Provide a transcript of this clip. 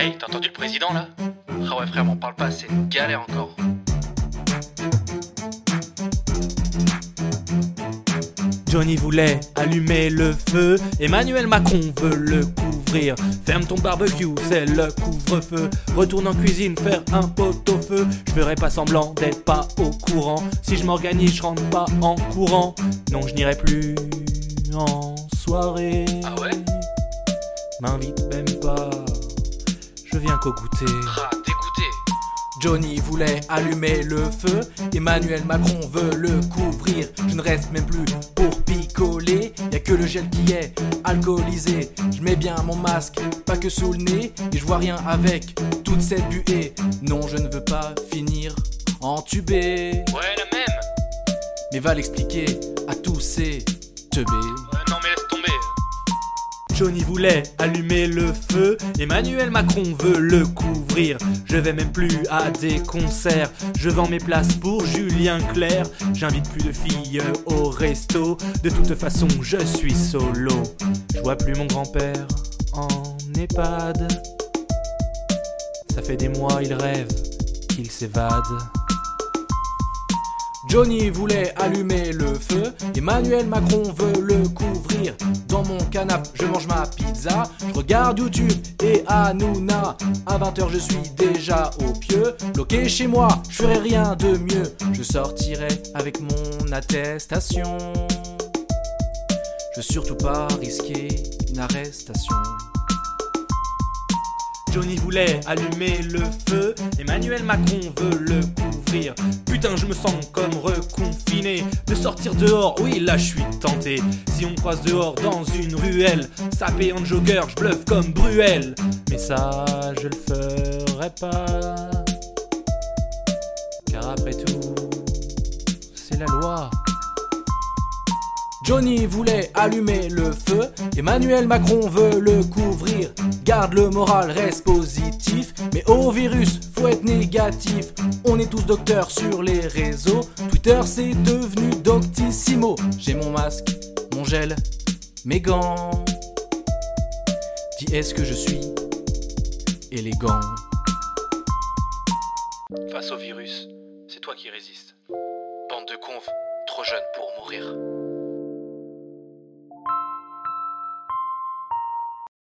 Hey, t'as entendu le président là? Ah ouais frère, m'en parle pas, c'est une galère encore. Johnny voulait allumer le feu, Emmanuel Macron veut le couvrir. Ferme ton barbecue, c'est le couvre-feu. Retourne en cuisine, faire un pot au feu. Je ferai pas semblant d'être pas au courant. Si je m'organise, je rentre pas en courant. Non, je n'irai plus en soirée. Ah ouais? M'invite même pas, je viens qu'au goûter. Ah, dégoûté. Johnny voulait allumer le feu, Emmanuel Macron veut le couvrir. Je ne reste même plus pour picoler, y a que le gel qui est alcoolisé. Je mets bien mon masque, pas que sous le nez, et je vois rien avec toute cette buée. Non, je ne veux pas finir entubé, Ouais, la même. mais va l'expliquer à tous ces teubés. Johnny voulait allumer le feu, Emmanuel Macron veut le couvrir. Je vais même plus à des concerts, je vends mes places pour Julien Clerc. J'invite plus de filles au resto, de toute façon je suis solo. Je vois plus mon grand-père en EHPAD. Ça fait des mois il rêve qu'il s'évade. Johnny voulait allumer le feu, Emmanuel Macron veut le couvrir. Dans mon canapé, je mange ma pizza, je regarde YouTube et Hanouna. À 20h, je suis déjà au pieu. Bloqué chez moi, je ferai rien de mieux. Je sortirai avec mon attestation. Je veux surtout pas risquer une arrestation. Johnny voulait allumer le feu, Emmanuel Macron veut le couvrir. Putain, je me sens comme reconfiné. De sortir dehors, oui, là je suis tenté. Si on croise dehors dans une ruelle, sapé en jogger, je bluffe comme Bruel. Mais ça, je le ferai pas. Car après tout, c'est la loi. Johnny voulait allumer le feu, Emmanuel Macron veut le couvrir. Garde le moral, reste positif, mais au virus, faut être négatif. On est tous docteurs sur les réseaux, Twitter c'est devenu Doctissimo. J'ai mon masque, mon gel, mes gants. Dis est-ce que je suis élégant Face au virus, c'est toi qui résistes. Bande de conves, trop jeune pour mourir.